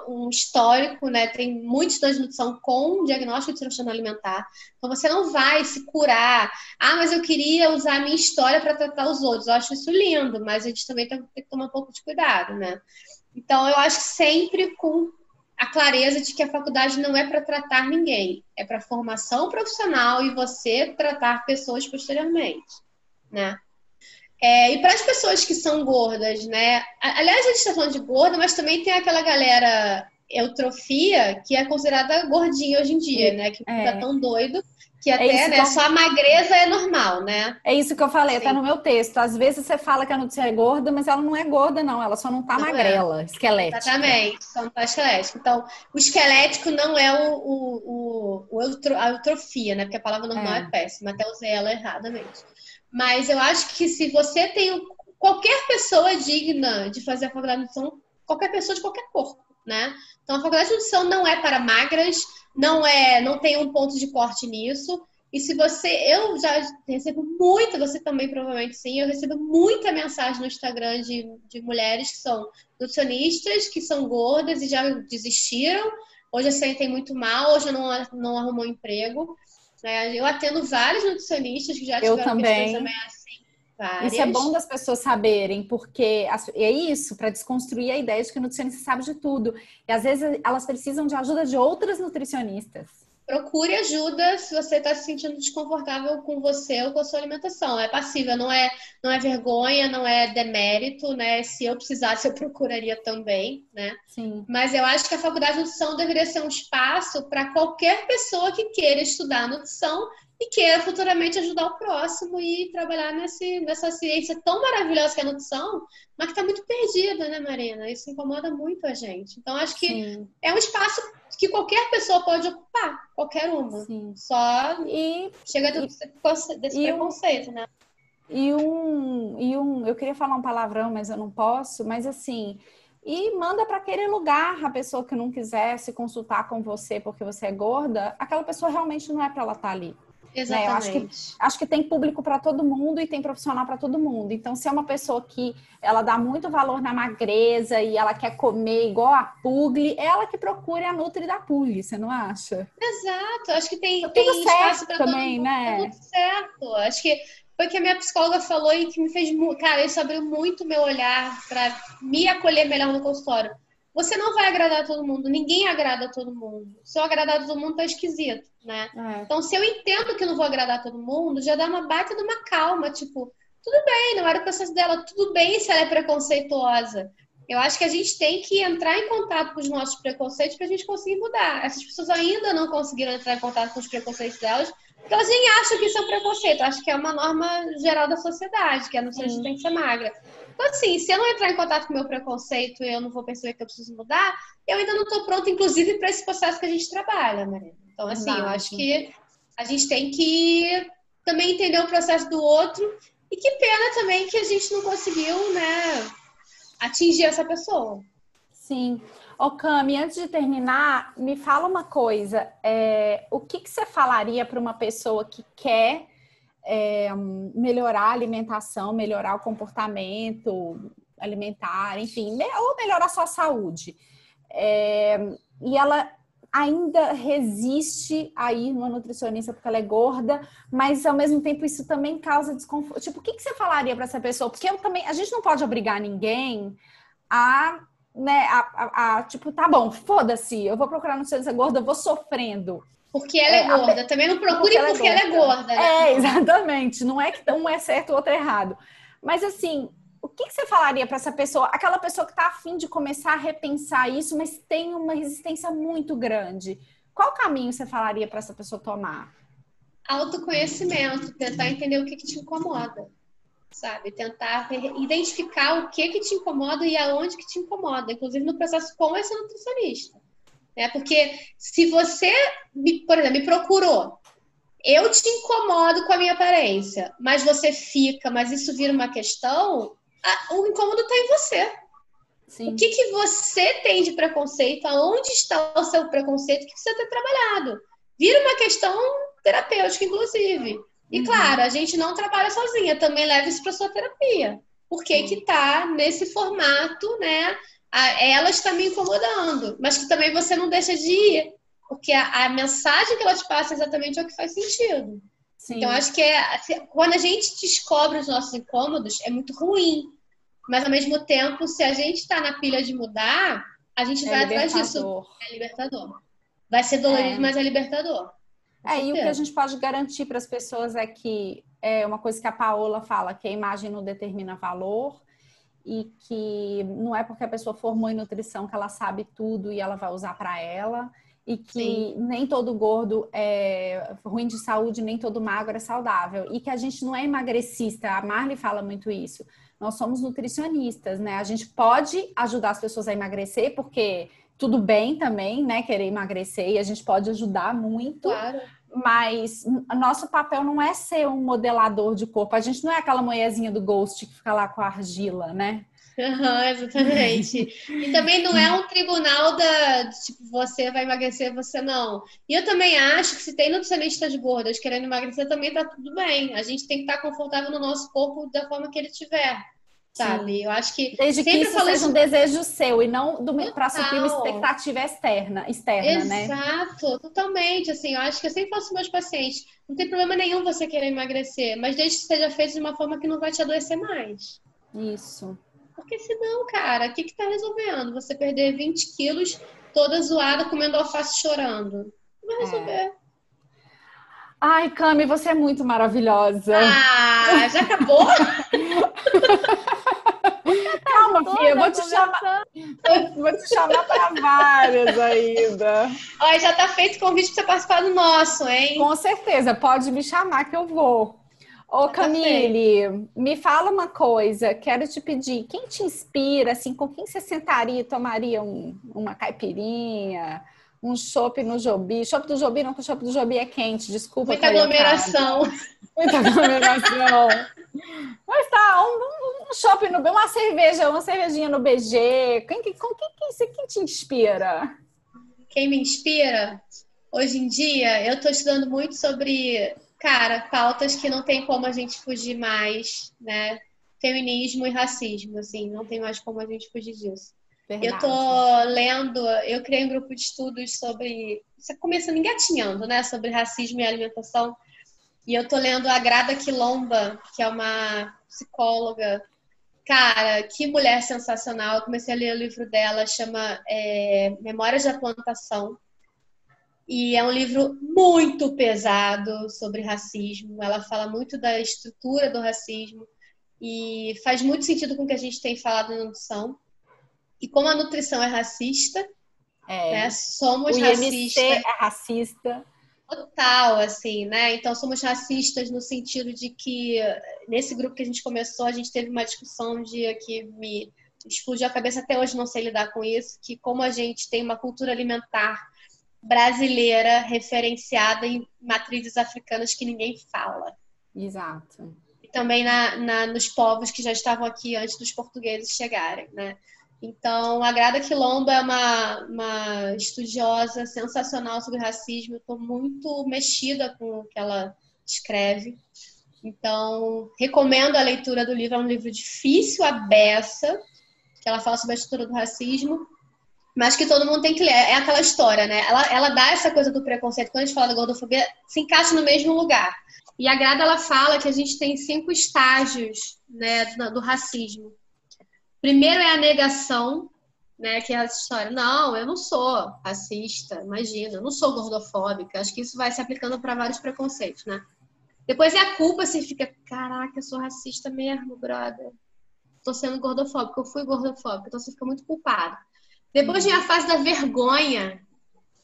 um, histórico, né, tem muitos estudantes de nutrição com diagnóstico de transtorno alimentar. Então, você não vai se curar. Ah, mas eu queria usar a minha história para tratar os outros. Eu acho isso lindo, mas a gente também tem que tomar um pouco de cuidado, né? Então, eu acho que sempre com a clareza de que a faculdade não é para tratar ninguém, é para formação profissional e você tratar pessoas posteriormente, né? É, e para as pessoas que são gordas, né? Aliás, a gente está falando de gorda, mas também tem aquela galera eutrofia que é considerada gordinha hoje em dia, né? Que é. tá tão doido que é até, é né, só a magreza é normal, né? É isso que eu falei, Sim. até no meu texto. Às vezes você fala que a notícia é gorda, mas ela não é gorda, não. Ela só não tá não é. magrela, é. esquelética. Exatamente, só não tá esquelética. Então, o esquelético não é o, o, o, o a eutrofia, né? Porque a palavra normal é, é péssima, até usei ela erradamente. Mas eu acho que se você tem. Qualquer pessoa é digna de fazer a faculdade de nutrição, qualquer pessoa de qualquer corpo, né? Então a faculdade de nutrição não é para magras, não é, não tem um ponto de corte nisso. E se você, eu já recebo muita, você também provavelmente sim, eu recebo muita mensagem no Instagram de, de mulheres que são nutricionistas, que são gordas e já desistiram, hoje sentem muito mal, hoje não, não arrumou emprego. Né? Eu atendo vários nutricionistas que já tiveram eu também. Várias. Isso é bom das pessoas saberem, porque é isso, para desconstruir a ideia de que o nutricionista sabe de tudo. E às vezes elas precisam de ajuda de outras nutricionistas procure ajuda se você está se sentindo desconfortável com você ou com a sua alimentação. É passível, não é, não é vergonha, não é demérito, né? Se eu precisasse, eu procuraria também, né? Sim. Mas eu acho que a faculdade de nutrição deveria ser um espaço para qualquer pessoa que queira estudar nutrição e queira futuramente ajudar o próximo e trabalhar nesse, nessa ciência tão maravilhosa que é a nutrição, mas que está muito perdida, né, Marina? Isso incomoda muito a gente. Então, acho que Sim. é um espaço que qualquer pessoa pode ocupar, qualquer uma. Sim. Só e, chega do, e, desse preconceito, né? E um, e um, eu queria falar um palavrão, mas eu não posso, mas assim, e manda para aquele lugar a pessoa que não quiser se consultar com você porque você é gorda, aquela pessoa realmente não é para ela estar tá ali. Exatamente. Né? Eu acho que, acho que tem público para todo mundo e tem profissional para todo mundo. Então, se é uma pessoa que ela dá muito valor na magreza e ela quer comer igual a Pugli, é ela que procure a Nutri da Pugli, você não acha? Exato, acho que tem, tá tem tudo espaço para também, todo mundo. né? Tá tudo certo. Acho que foi que a minha psicóloga falou e que me fez, cara, isso abriu muito meu olhar para me acolher melhor no consultório. Você não vai agradar todo mundo, ninguém agrada todo mundo. Se eu agradar todo mundo, tá esquisito, né? É. Então, se eu entendo que eu não vou agradar todo mundo, já dá uma baita de uma calma, tipo, tudo bem, não era o processo dela, tudo bem se ela é preconceituosa. Eu acho que a gente tem que entrar em contato com os nossos preconceitos para a gente conseguir mudar. Essas pessoas ainda não conseguiram entrar em contato com os preconceitos delas, porque elas nem acham que isso é um preconceito. Acho que é uma norma geral da sociedade, que a ser que tem que ser magra. Então, assim, se eu não entrar em contato com o meu preconceito e eu não vou perceber que eu preciso mudar, eu ainda não estou pronta, inclusive, para esse processo que a gente trabalha, Maria. Então, assim, Verdade. eu acho que a gente tem que também entender o processo do outro. E que pena também que a gente não conseguiu, né, atingir essa pessoa. Sim. Ô, Cami, antes de terminar, me fala uma coisa. É, o que, que você falaria para uma pessoa que quer é, melhorar a alimentação, melhorar o comportamento alimentar, enfim, ou melhorar sua saúde? É, e ela ainda resiste a ir numa nutricionista porque ela é gorda, mas ao mesmo tempo isso também causa desconforto. Tipo, o que, que você falaria para essa pessoa? Porque eu também, a gente não pode obrigar ninguém a né, a, a, a tipo, tá bom, foda-se, eu vou procurar no Ciência Gorda, eu vou sofrendo. Porque ela é, é gorda. A... Também não procure porque, ela, porque é, ela é gorda. Né? É, exatamente. Não é que um é certo, o outro é errado. Mas assim, o que, que você falaria para essa pessoa? Aquela pessoa que está afim de começar a repensar isso, mas tem uma resistência muito grande. Qual caminho você falaria para essa pessoa tomar? Autoconhecimento, tentar entender o que, que te incomoda sabe? Tentar identificar o que que te incomoda e aonde que te incomoda, inclusive no processo com esse nutricionista. Né? Porque se você, me, por exemplo, me procurou, eu te incomodo com a minha aparência, mas você fica, mas isso vira uma questão, a, o incômodo está em você. Sim. O que, que você tem de preconceito? Aonde está o seu preconceito que precisa ter trabalhado? Vira uma questão terapêutica, inclusive. E uhum. claro, a gente não trabalha sozinha, também leva isso para sua terapia. Por que que tá nesse formato, né? A, ela está me incomodando, mas que também você não deixa de ir, porque a, a mensagem que ela te passa exatamente é o que faz sentido. Sim. Então, acho que é, quando a gente descobre os nossos incômodos, é muito ruim. Mas, ao mesmo tempo, se a gente está na pilha de mudar, a gente é vai atrás disso. É libertador. Vai ser dolorido, é. mas é libertador. É, e o que a gente pode garantir para as pessoas é que é uma coisa que a Paola fala, que a imagem não determina valor e que não é porque a pessoa formou em nutrição que ela sabe tudo e ela vai usar para ela e que Sim. nem todo gordo é ruim de saúde, nem todo magro é saudável e que a gente não é emagrecista. A Marley fala muito isso. Nós somos nutricionistas, né? A gente pode ajudar as pessoas a emagrecer porque tudo bem também, né, querer emagrecer e a gente pode ajudar muito. Claro. Mas nosso papel não é ser um modelador de corpo. A gente não é aquela mulherzinha do Ghost que fica lá com a argila, né? Uhum, exatamente. e também não é um tribunal da tipo, você vai emagrecer, você não. E eu também acho que se tem nutricionistas gordas querendo emagrecer, também tá tudo bem. A gente tem que estar confortável no nosso corpo da forma que ele tiver sabe? Sim. Eu acho que desde que isso seja isso... um desejo seu e não para suprir uma expectativa externa, externa, né? Exato, totalmente. Assim, eu acho que eu sempre faço meus pacientes, não tem problema nenhum você querer emagrecer, mas desde que seja feito de uma forma que não vai te adoecer mais. Isso. Porque senão, cara, o que que tá resolvendo? Você perder 20 quilos toda zoada, comendo alface chorando. Não vai é. resolver. É. Ai, Cami, você é muito maravilhosa. Ah, já acabou? Eu vou te chamar. vou te chamar para várias ainda. Olha, já tá feito o convite para você participar do nosso, hein? Com certeza, pode me chamar que eu vou. Ô, tá Camille, me fala uma coisa, quero te pedir, quem te inspira, assim, com quem você sentaria e tomaria um, uma caipirinha, um chopp no Jobi. Chopp do Jobi, não, que o chopp do Jobi é quente, desculpa. Muita aglomeração. Muita aglomeração. Mas tá, um, um shopping no uma cerveja, uma cervejinha no BG. Quem, quem, quem, quem, quem te inspira? Quem me inspira? Hoje em dia, eu estou estudando muito sobre, cara, pautas que não tem como a gente fugir mais, né? Feminismo e racismo, assim, não tem mais como a gente fugir disso. Verdade. Eu tô lendo, eu criei um grupo de estudos sobre, começando engatinhando, né, sobre racismo e alimentação. E eu tô lendo a Grada Quilomba, que é uma psicóloga. Cara, que mulher sensacional. Eu comecei a ler o livro dela, chama é, Memórias da Plantação. E é um livro muito pesado sobre racismo. Ela fala muito da estrutura do racismo e faz muito sentido com o que a gente tem falado na nutrição. E como a nutrição é racista, é. Né, somos o racistas. é racista. Total, assim, né? Então somos racistas no sentido de que nesse grupo que a gente começou, a gente teve uma discussão de que me explodiu a cabeça até hoje não sei lidar com isso, que como a gente tem uma cultura alimentar brasileira referenciada em matrizes africanas que ninguém fala. Exato. E também na, na, nos povos que já estavam aqui antes dos portugueses chegarem, né? Então, a Grada Quilomba é uma, uma estudiosa sensacional sobre racismo. Estou muito mexida com o que ela escreve. Então, recomendo a leitura do livro. É um livro difícil, a beça, que ela fala sobre a estrutura do racismo, mas que todo mundo tem que ler. É aquela história, né? Ela, ela dá essa coisa do preconceito. Quando a gente fala da gordofobia, se encaixa no mesmo lugar. E a Grada, ela fala que a gente tem cinco estágios né, do, do racismo. Primeiro é a negação, né? Que é a história. Não, eu não sou racista, imagina, eu não sou gordofóbica. Acho que isso vai se aplicando para vários preconceitos, né? Depois é a culpa, você fica, caraca, eu sou racista mesmo, brother. Tô sendo gordofóbica, eu fui gordofóbica, então você fica muito culpado. Depois vem a fase da vergonha.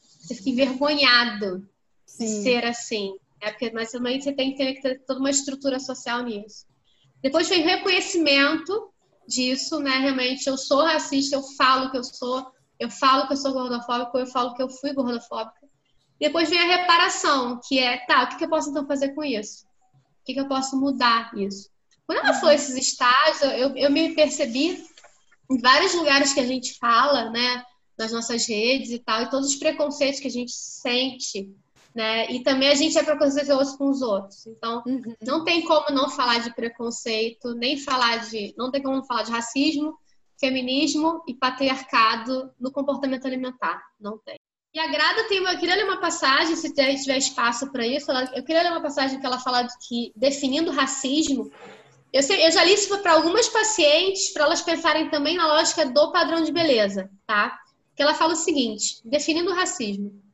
Você fica envergonhado Sim. de ser assim. É porque, mas também você tem que ter toda uma estrutura social nisso. Depois vem reconhecimento, disso, né? Realmente, eu sou racista, eu falo que eu sou, eu falo que eu sou gordofóbica, eu falo que eu fui gordofóbica. Depois vem a reparação, que é, tá, o que, eu posso então fazer com isso? O que, eu posso mudar isso? Quando ela falou esses estágios, eu, eu me percebi em vários lugares que a gente fala, né? Nas nossas redes e tal, e todos os preconceitos que a gente sente né? E também a gente é preconceituoso com os outros. Então, uhum. não tem como não falar de preconceito, nem falar de. Não tem como não falar de racismo, feminismo e patriarcado no comportamento alimentar. Não tem. E a Grada tem uma. Eu queria ler uma passagem, se tiver espaço para isso. Eu queria ler uma passagem que ela fala de que, definindo racismo, eu, sei, eu já li isso para algumas pacientes, para elas pensarem também na lógica do padrão de beleza, tá? Que ela fala o seguinte: definindo o racismo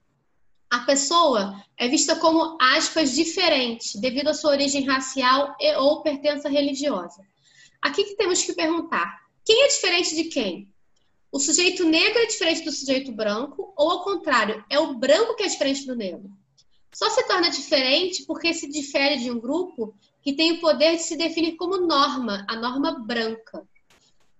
a pessoa é vista como, aspas, diferente devido à sua origem racial e ou pertença religiosa. Aqui que temos que perguntar: quem é diferente de quem? O sujeito negro é diferente do sujeito branco ou, ao contrário, é o branco que é diferente do negro? Só se torna diferente porque se difere de um grupo que tem o poder de se definir como norma, a norma branca.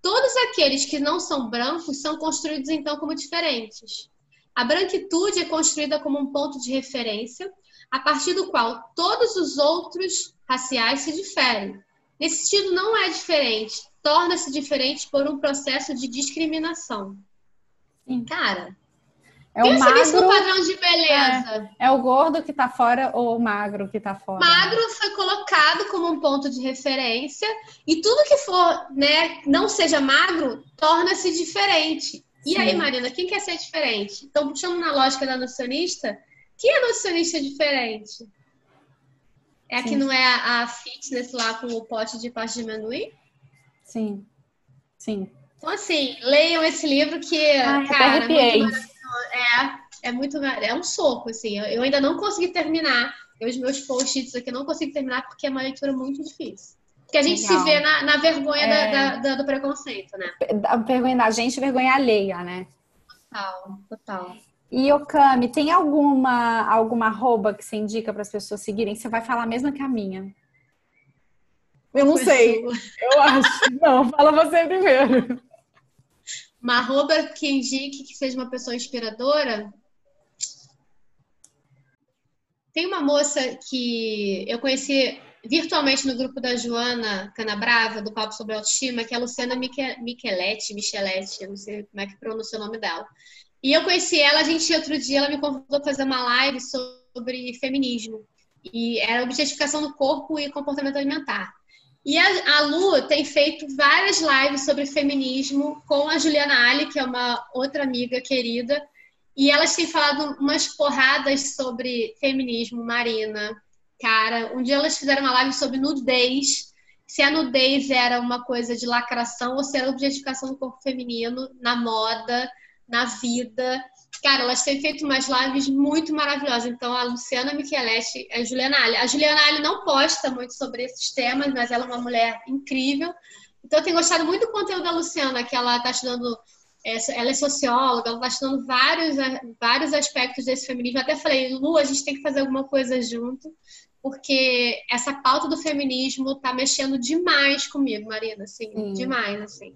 Todos aqueles que não são brancos são construídos então como diferentes. A branquitude é construída como um ponto de referência a partir do qual todos os outros raciais se diferem. Nesse sentido, não é diferente, torna-se diferente por um processo de discriminação. Sim. Cara, é o magro, isso no padrão de beleza. É, é, o gordo que tá fora ou o magro que tá fora? Magro foi colocado como um ponto de referência e tudo que for, né, não seja magro, torna-se diferente. E Sim. aí, Marina, quem quer ser diferente? Então, puxando na lógica da nutricionista, quem é nutricionista diferente? É a Sim. que não é a, a fitness lá com o pote de pasta de amendoim? Sim. Sim. Então, assim, leiam esse livro que, Ai, cara, é muito é, é muito é um soco, assim. Eu, eu ainda não consegui terminar. Eu, os meus post-its aqui eu não consigo terminar porque é uma leitura muito difícil. Que a gente Legal. se vê na, na vergonha é... da, da, do preconceito, né? A vergonha da gente vergonha alheia, né? Total, total. E Okami, tem alguma alguma arroba que você indica para as pessoas seguirem? Você vai falar a mesma que a minha. Eu não sei. Eu acho. Não, fala você primeiro. Uma arroba que indique que seja uma pessoa inspiradora? tem uma moça que eu conheci virtualmente no grupo da Joana Canabrava, do Papo sobre Autoestima, que é a Luciana Micheletti, Micheletti, não sei como é que pronuncia o nome dela. E eu conheci ela, a gente outro dia, ela me convidou para fazer uma live sobre feminismo. E era objetificação do corpo e comportamento alimentar. E a, a Lu tem feito várias lives sobre feminismo com a Juliana Ali, que é uma outra amiga querida. E elas têm falado umas porradas sobre feminismo, Marina. Cara, um dia elas fizeram uma live sobre nudez. Se a nudez era uma coisa de lacração ou se era objetificação do corpo feminino na moda, na vida. Cara, elas têm feito umas lives muito maravilhosas. Então, a Luciana Micheletti, a Juliana Ali. A Juliana Ali não posta muito sobre esses temas, mas ela é uma mulher incrível. Então, eu tenho gostado muito do conteúdo da Luciana, que ela está estudando, ela é socióloga, ela está estudando vários, vários aspectos desse feminismo. Eu até falei, Lu, a gente tem que fazer alguma coisa junto, porque essa pauta do feminismo está mexendo demais comigo, Marina, assim, hum. demais, assim.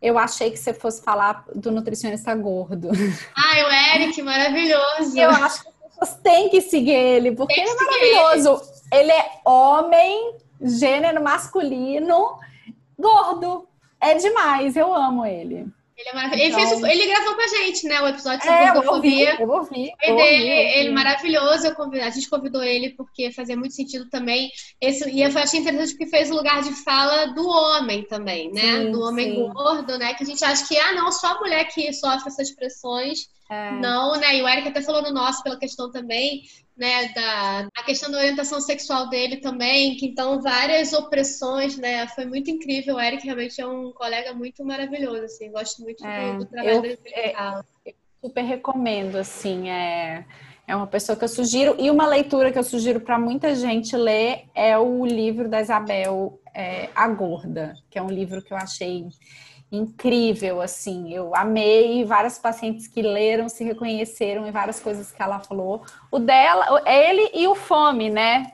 Eu achei que você fosse falar do nutricionista gordo. Ai, o Eric, maravilhoso. Eu acho que as pessoas têm que seguir ele, porque ele é maravilhoso. Ele. ele é homem, gênero masculino, gordo. É demais, eu amo ele. Ele é maravilhoso. Então... Ele, fez, ele, gravou com a gente, né? O episódio sobre é, gordofobia. Eu ouvi, eu ouvi. Ele, ele maravilhoso. Convido, a gente convidou ele porque fazia muito sentido também. Esse, e eu achei interessante porque fez o lugar de fala do homem também, né? Sim, do homem sim. gordo, né? Que a gente acha que, ah, não, só a mulher que sofre essas pressões. É. Não, né? E o Eric até falou no nosso pela questão também né, da a questão da orientação sexual dele também, que então várias opressões, né, foi muito incrível. O Eric realmente é um colega muito maravilhoso, assim, gosto muito é, do, do, trabalho eu, dele. É, eu super recomendo, assim, é é uma pessoa que eu sugiro e uma leitura que eu sugiro para muita gente ler é o livro da Isabel é, A Gorda, que é um livro que eu achei incrível, assim. Eu amei, várias pacientes que leram se reconheceram em várias coisas que ela falou. O dela, ele e o Fome, né?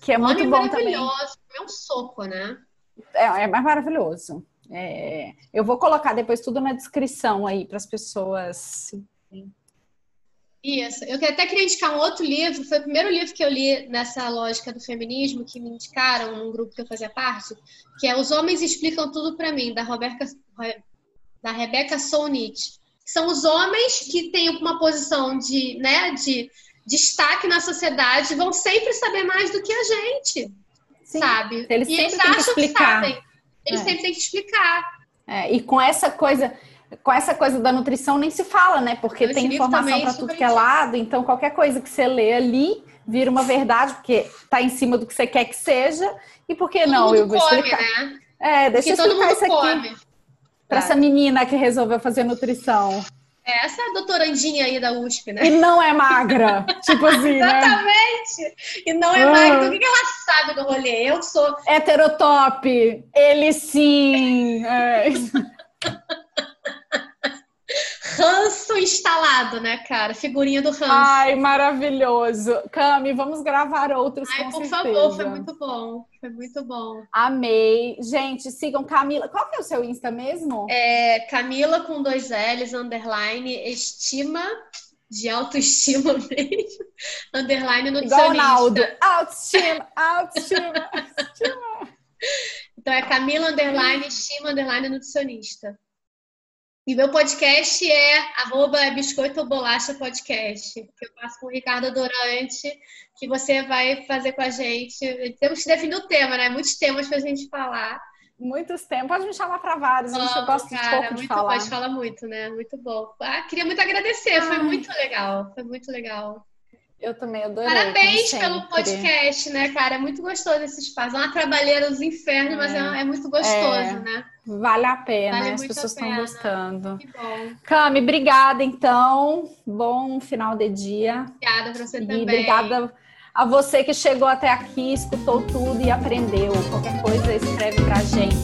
Que é muito bom também. É um soco, né? É, é mais maravilhoso. É, eu vou colocar depois tudo na descrição aí para as pessoas isso. Eu até queria indicar um outro livro, foi o primeiro livro que eu li nessa lógica do feminismo, que me indicaram num grupo que eu fazia parte, que é Os Homens Explicam Tudo para Mim, da, Roberta, da Rebecca Solnit. São os homens que têm uma posição de, né, de destaque na sociedade vão sempre saber mais do que a gente, Sim. sabe? Eles e sempre eles têm que explicar. Que eles é. sempre têm que explicar. É, e com essa coisa com essa coisa da nutrição nem se fala, né? Porque Esse tem informação para tudo que é lado, então qualquer coisa que você lê ali vira uma verdade, porque tá em cima do que você quer que seja, e por que todo não? Eu vou come, explicar. Né? É, deixa porque eu explicar isso aqui para essa menina que resolveu fazer nutrição. É, essa doutorandinha aí da USP, né? E não é magra. tipo assim, né? Exatamente. Né? E não é ah. magra. O que ela sabe do rolê? Eu sou... Heterotop. Ele sim. É. ranço instalado, né, cara? Figurinha do ranço. Ai, maravilhoso. Cami, vamos gravar outros Ai, por certeza. favor, foi muito bom. Foi muito bom. Amei. Gente, sigam Camila. Qual que é o seu Insta mesmo? É Camila com dois L's, underline, estima de autoestima mesmo, underline nutricionista. Igual Naldo. Autoestima, autoestima, autoestima. Então é Camila, underline, estima, underline, nutricionista. E meu podcast é arroba biscoito bolacha podcast, que eu faço com o Ricardo Durante, que você vai fazer com a gente. Temos que definir o tema, né? Muitos temas para a gente falar. Muitos temas. Pode me chamar para vários. A gente gosta de pouco muito de falar. Pode falar muito, né? Muito bom. Ah, queria muito agradecer. Foi muito legal. Foi muito legal. Eu também adorei. Parabéns pelo podcast, né, cara? É muito gostoso esse espaço. É uma trabalheira dos infernos, é. mas é, é, muito gostoso, é. né? Vale a pena, vale as pessoas estão gostando. Que bom. Cami, obrigada, então. Bom final de dia. Obrigada pra você e também. Obrigada a você que chegou até aqui, escutou tudo e aprendeu. Qualquer coisa, escreve pra gente.